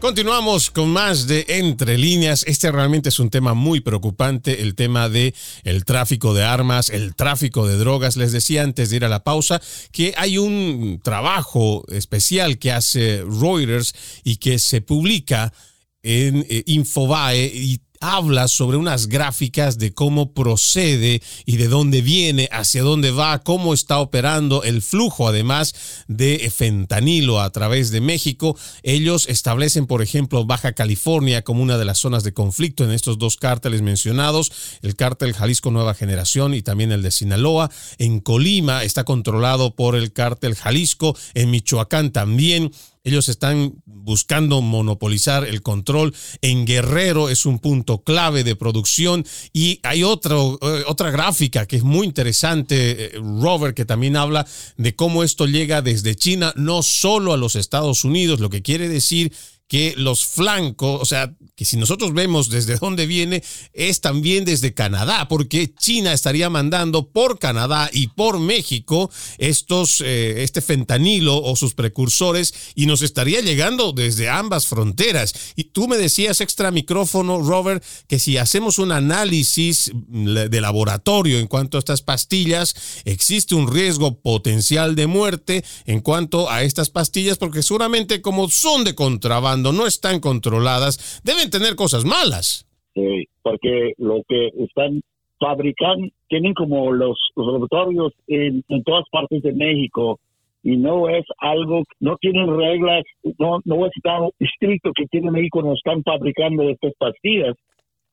Continuamos con más de Entre líneas. Este realmente es un tema muy preocupante, el tema de el tráfico de armas, el tráfico de drogas. Les decía antes de ir a la pausa que hay un trabajo especial que hace Reuters y que se publica en eh, Infobae y habla sobre unas gráficas de cómo procede y de dónde viene, hacia dónde va, cómo está operando el flujo, además de fentanilo a través de México. Ellos establecen, por ejemplo, Baja California como una de las zonas de conflicto en estos dos cárteles mencionados, el cártel Jalisco Nueva Generación y también el de Sinaloa. En Colima está controlado por el cártel Jalisco, en Michoacán también. Ellos están buscando monopolizar el control. En Guerrero es un punto clave de producción. Y hay otro, eh, otra gráfica que es muy interesante, eh, Robert, que también habla de cómo esto llega desde China, no solo a los Estados Unidos, lo que quiere decir que los flancos, o sea, que si nosotros vemos desde dónde viene, es también desde Canadá, porque China estaría mandando por Canadá y por México estos, eh, este fentanilo o sus precursores y nos estaría llegando desde ambas fronteras. Y tú me decías extra micrófono, Robert, que si hacemos un análisis de laboratorio en cuanto a estas pastillas, existe un riesgo potencial de muerte en cuanto a estas pastillas, porque seguramente como son de contrabando, no están controladas, deben tener cosas malas. Sí, porque lo que están fabricando, tienen como los, laboratorios en, todas partes de México y no es algo, no tienen reglas, no, no es tan estricto que tiene México, no están fabricando estas pastillas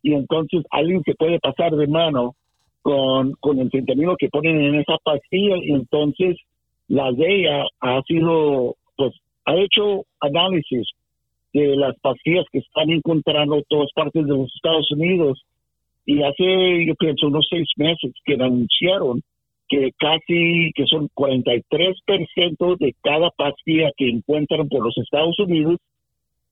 y entonces alguien se puede pasar de mano con, con el fentanilo que ponen en esa pastilla y entonces la DEA ha sido, pues, ha hecho análisis de las pastillas que están encontrando en todas partes de los Estados Unidos. Y hace, yo pienso, unos seis meses que anunciaron que casi, que son 43% de cada pastilla que encuentran por los Estados Unidos,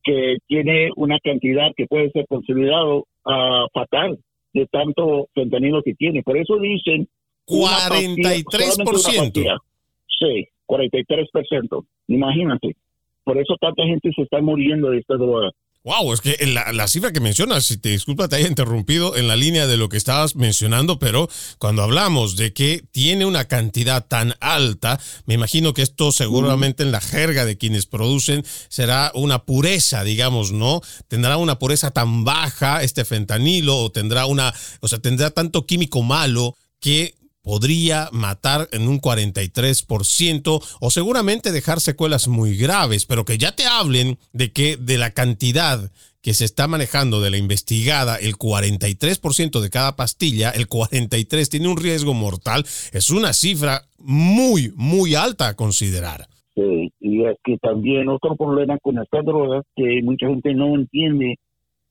que tiene una cantidad que puede ser considerado uh, fatal de tanto fentanilo que tiene. Por eso dicen... 43%. sí, 43%. Imagínate. Por eso tanta gente se está muriendo de esta droga. Wow, es que la, cifra que mencionas, si te disculpa, te haya interrumpido en la línea de lo que estabas mencionando, pero cuando hablamos de que tiene una cantidad tan alta, me imagino que esto seguramente en la jerga de quienes producen será una pureza, digamos, ¿no? Tendrá una pureza tan baja este fentanilo o tendrá una, o sea, tendrá tanto químico malo que podría matar en un 43% o seguramente dejar secuelas muy graves, pero que ya te hablen de que de la cantidad que se está manejando de la investigada, el 43% de cada pastilla, el 43 tiene un riesgo mortal, es una cifra muy, muy alta a considerar. Sí, y es que también otro problema con estas drogas que mucha gente no entiende,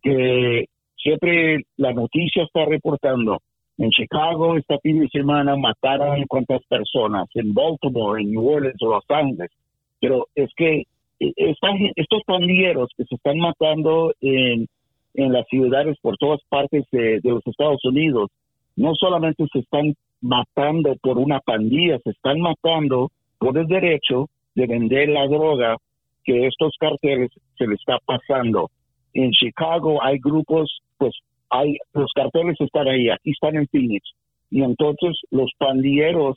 que siempre la noticia está reportando en Chicago, este fin de semana mataron cuántas personas, en Baltimore, en New Orleans Los Ángeles. Pero es que e, estos pandilleros que se están matando en, las ciudades por todas partes de, los Estados Unidos, no solamente se están matando por una pandilla, se están matando por el derecho de vender la droga que estos carteles se les está pasando. En Chicago hay grupos pues hay los carteles están ahí, aquí están en Phoenix. Y entonces los pandilleros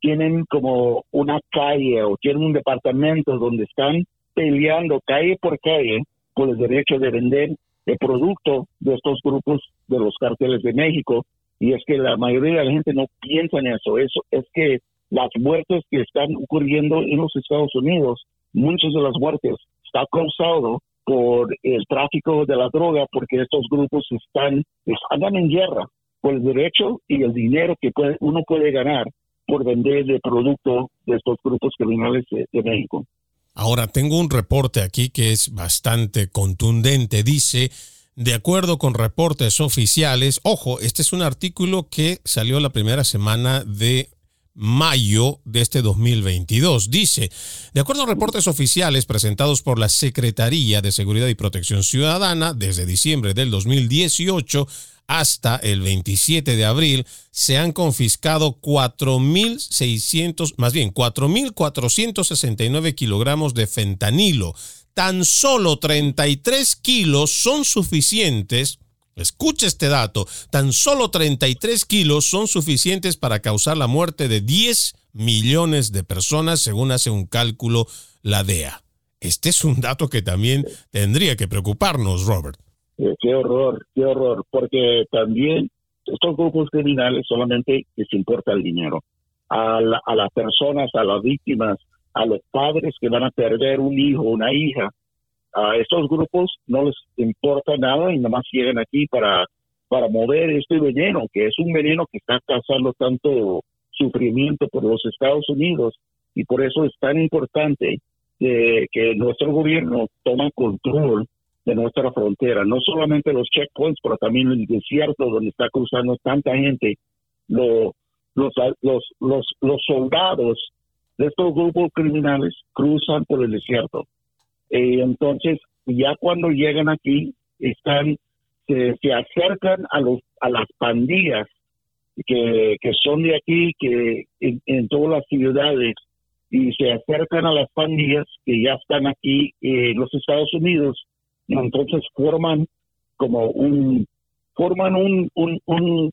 tienen como una calle o tienen un departamento donde están peleando calle por calle por el derecho de vender el producto de estos grupos de los carteles de México. Y es que la mayoría de la gente no piensa en eso. Eso es que las muertes que están ocurriendo en los Estados Unidos, muchas de las muertes está causado por el tráfico de la droga, porque estos grupos están, están en guerra por el derecho y el dinero que uno puede ganar por vender el producto de estos grupos criminales de México. Ahora, tengo un reporte aquí que es bastante contundente. Dice De acuerdo con reportes oficiales, ojo, este es un artículo que salió la primera semana de mayo de este 2022. Dice, de acuerdo a reportes oficiales presentados por la Secretaría de Seguridad y Protección Ciudadana, desde diciembre del 2018 hasta el 27 de abril, se han confiscado 4.600, más bien 4.469 kilogramos de fentanilo. Tan solo 33 kilos son suficientes Escucha este dato, tan solo 33 kilos son suficientes para causar la muerte de 10 millones de personas, según hace un cálculo la DEA. Este es un dato que también tendría que preocuparnos, Robert. Qué horror, qué horror, porque también estos grupos criminales solamente les importa el dinero. A, a las personas, a las víctimas, a los padres que van a perder un hijo, una hija, a estos grupos no les importa nada y nada más llegan aquí para, para mover este veneno, que es un veneno que está causando tanto sufrimiento por los Estados Unidos. Y por eso es tan importante que nuestro gobierno tome control de nuestra frontera, no solamente los checkpoints, pero también el desierto donde está cruzando tanta gente, los, los, los, los soldados de estos grupos criminales cruzan por el desierto eh, entonces, ya cuando llegan aquí, están se, acercan a los a las pandillas que, que son de aquí, que en, todas las ciudades, y se acercan a las pandillas que ya están aquí en los Estados Unidos, entonces forman como un, forman un, un, un,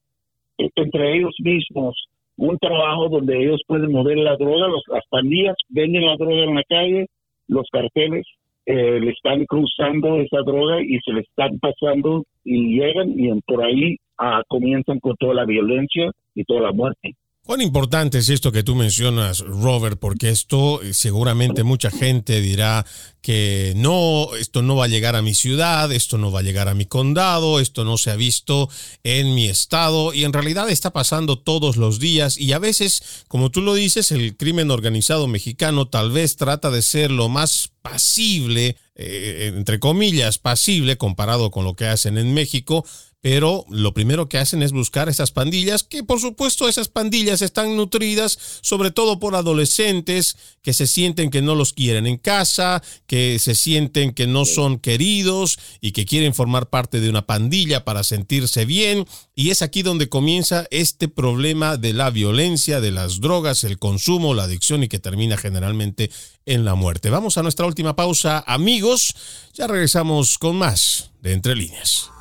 entre ellos mismos, un trabajo donde ellos pueden mover la droga, los, las pandillas venden la droga en la calle, los carteles eh, le están cruzando esa droga y se le están pasando y llegan y por ahí ah, comienzan con toda la violencia y toda la muerte. Cuán importante es esto que tú mencionas, Robert, porque esto eh, seguramente mucha gente dirá que no, esto no va a llegar a mi ciudad, esto no va a llegar a mi condado, esto no se ha visto en mi estado. Y en realidad está pasando todos los días. Y a veces, como tú lo dices, el crimen organizado mexicano tal vez trata de ser lo más pasible, eh, entre comillas, pasible comparado con lo que hacen en México, pero lo primero que hacen es buscar esas pandillas, que por supuesto esas pandillas están nutridas sobre todo por adolescentes que se sienten que no los quieren en casa, que se sienten que no son queridos y que quieren formar parte de una pandilla para sentirse bien. Y es aquí donde comienza este problema de la violencia, de las drogas, el consumo, la adicción y que termina generalmente en la muerte. Vamos a nuestra última pausa, amigos. Ya regresamos con más de Entre Líneas.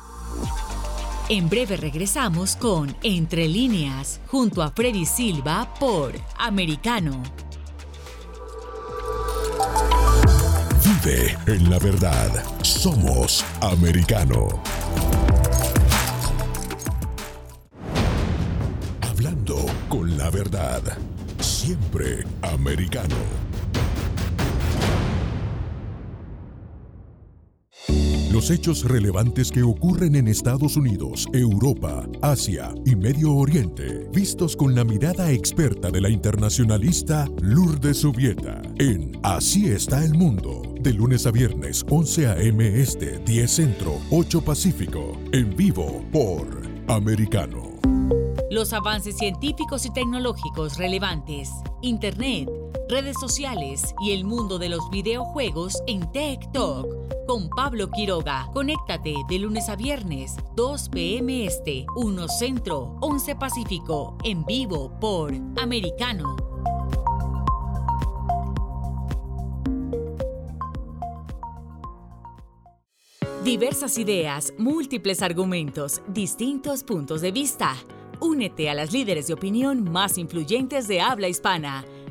En breve regresamos con Entre líneas, junto a Freddy Silva por Americano. Vive en la verdad. Somos Americano. Hablando con la verdad. Siempre Americano. Los hechos relevantes que ocurren en Estados Unidos, Europa, Asia y Medio Oriente, vistos con la mirada experta de la internacionalista Lourdes Subieta, en Así está el mundo, de lunes a viernes 11 a.m. Este, 10 Centro, 8 Pacífico, en vivo por Americano. Los avances científicos y tecnológicos relevantes, Internet, redes sociales y el mundo de los videojuegos en Talk con Pablo Quiroga. Conéctate de lunes a viernes, 2 p.m. Este, 1 Centro, 11 Pacífico, en vivo por Americano. Diversas ideas, múltiples argumentos, distintos puntos de vista. Únete a las líderes de opinión más influyentes de habla hispana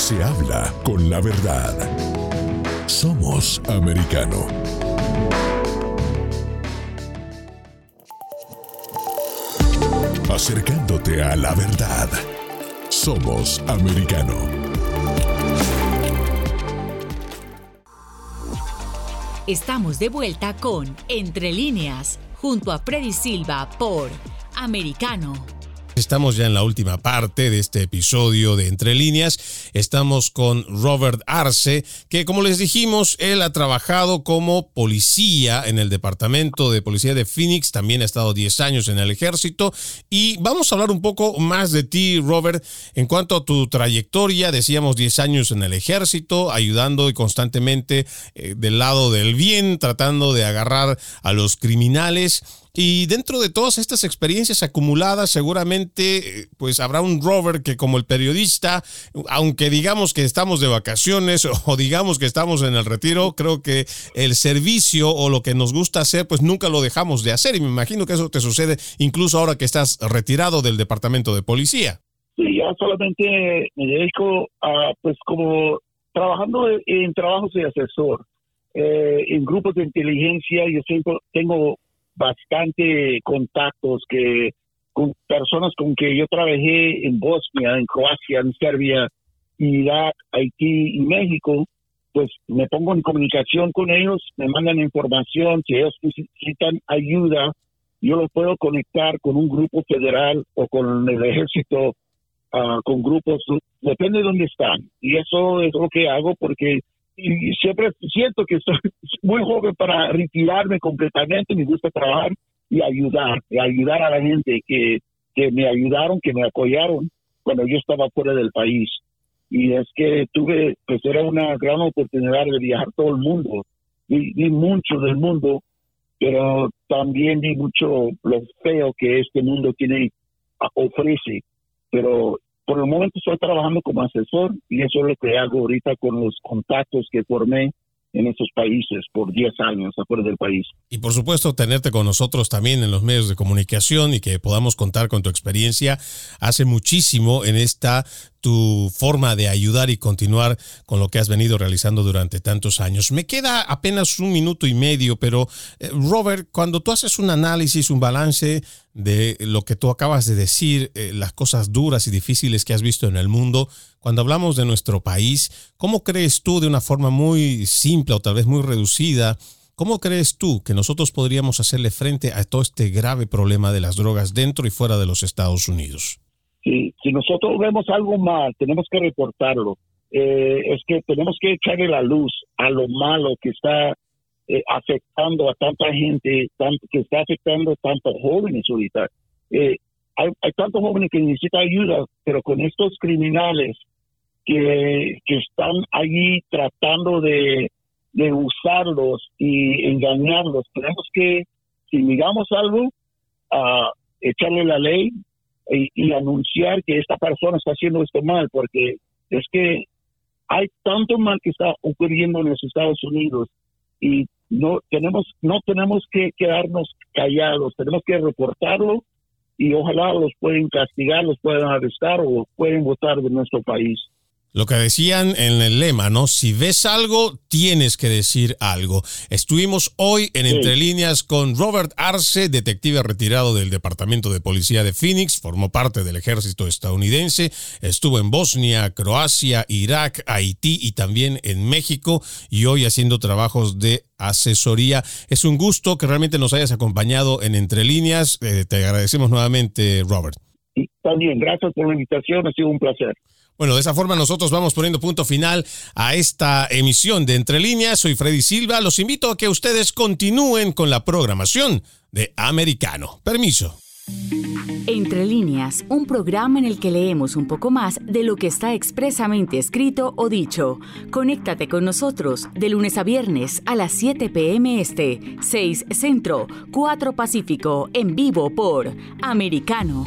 Se habla con la verdad. Somos americano. Acercándote a la verdad. Somos americano. Estamos de vuelta con Entre líneas, junto a Freddy Silva por Americano. Estamos ya en la última parte de este episodio de Entre líneas. Estamos con Robert Arce, que como les dijimos, él ha trabajado como policía en el Departamento de Policía de Phoenix, también ha estado 10 años en el ejército. Y vamos a hablar un poco más de ti, Robert, en cuanto a tu trayectoria. Decíamos 10 años en el ejército, ayudando y constantemente eh, del lado del bien, tratando de agarrar a los criminales. Y dentro de todas estas experiencias acumuladas, seguramente eh, pues habrá un rover que como el periodista, aunque digamos que estamos de vacaciones o digamos que estamos en el retiro, creo que el servicio o lo que nos gusta hacer, pues nunca lo dejamos de hacer. Y me imagino que eso te sucede incluso ahora que estás retirado del departamento de policía. Sí, ya solamente me dedico a, pues como trabajando en trabajos de asesor, eh, en grupos de inteligencia, yo siempre tengo bastante contactos que con personas con que yo trabajé en Bosnia, en Croacia, en Serbia, Irak, Haití y México, pues me pongo en comunicación con ellos, me mandan información, si ellos necesitan ayuda, yo los puedo conectar con un grupo federal o con el ejército, uh, con grupos, depende de dónde están. Y eso es lo que hago porque y siempre siento que soy muy joven para retirarme completamente, me gusta trabajar y ayudar, y ayudar a la gente que, que me ayudaron, que me apoyaron cuando yo estaba fuera del país. Y es que tuve, pues era una gran oportunidad de viajar todo el mundo. Vi, vi mucho del mundo, pero también vi mucho lo feo que este mundo tiene, ofrece. Pero por el momento estoy trabajando como asesor y eso es lo que hago ahorita con los contactos que formé en esos países por 10 años afuera del país. Y por supuesto, tenerte con nosotros también en los medios de comunicación y que podamos contar con tu experiencia hace muchísimo en esta tu forma de ayudar y continuar con lo que has venido realizando durante tantos años. Me queda apenas un minuto y medio, pero eh, Robert, cuando tú haces un análisis, un balance de lo que tú acabas de decir, eh, las cosas duras y difíciles que has visto en el mundo, cuando hablamos de nuestro país, ¿cómo crees tú de una forma muy simple o tal vez muy reducida? ¿Cómo crees tú que nosotros podríamos hacerle frente a todo este grave problema de las drogas dentro y fuera de los Estados Unidos? Si, si nosotros vemos algo mal, tenemos que reportarlo. Eh, es que tenemos que echarle la luz a lo malo que está eh, afectando a tanta gente, que está afectando a tantos jóvenes ahorita. Eh, hay, hay tantos jóvenes que necesitan ayuda, pero con estos criminales que, que están allí tratando de, de usarlos y engañarlos. Tenemos que, si miramos algo, uh, echarle la ley y, y, anunciar que esta persona está haciendo esto mal, porque es que hay tanto mal que está ocurriendo en los Estados Unidos y no tenemos no tenemos que quedarnos callados, tenemos que reportarlo y ojalá los pueden castigar, los pueden arrestar o pueden votar de nuestro país. Lo que decían en el lema, ¿no? Si ves algo, tienes que decir algo. Estuvimos hoy en Entre Líneas con Robert Arce, detective retirado del Departamento de Policía de Phoenix, formó parte del ejército estadounidense, estuvo en Bosnia, Croacia, Irak, Haití y también en México y hoy haciendo trabajos de asesoría. Es un gusto que realmente nos hayas acompañado en Entre Líneas. Eh, te agradecemos nuevamente, Robert. También, gracias por la invitación, ha sido un placer. Bueno, de esa forma nosotros vamos poniendo punto final a esta emisión de Entre Líneas. Soy Freddy Silva. Los invito a que ustedes continúen con la programación de Americano. Permiso. Entre líneas, un programa en el que leemos un poco más de lo que está expresamente escrito o dicho. Conéctate con nosotros de lunes a viernes a las 7 p.m. Este, 6 Centro, 4 Pacífico, en vivo por Americano.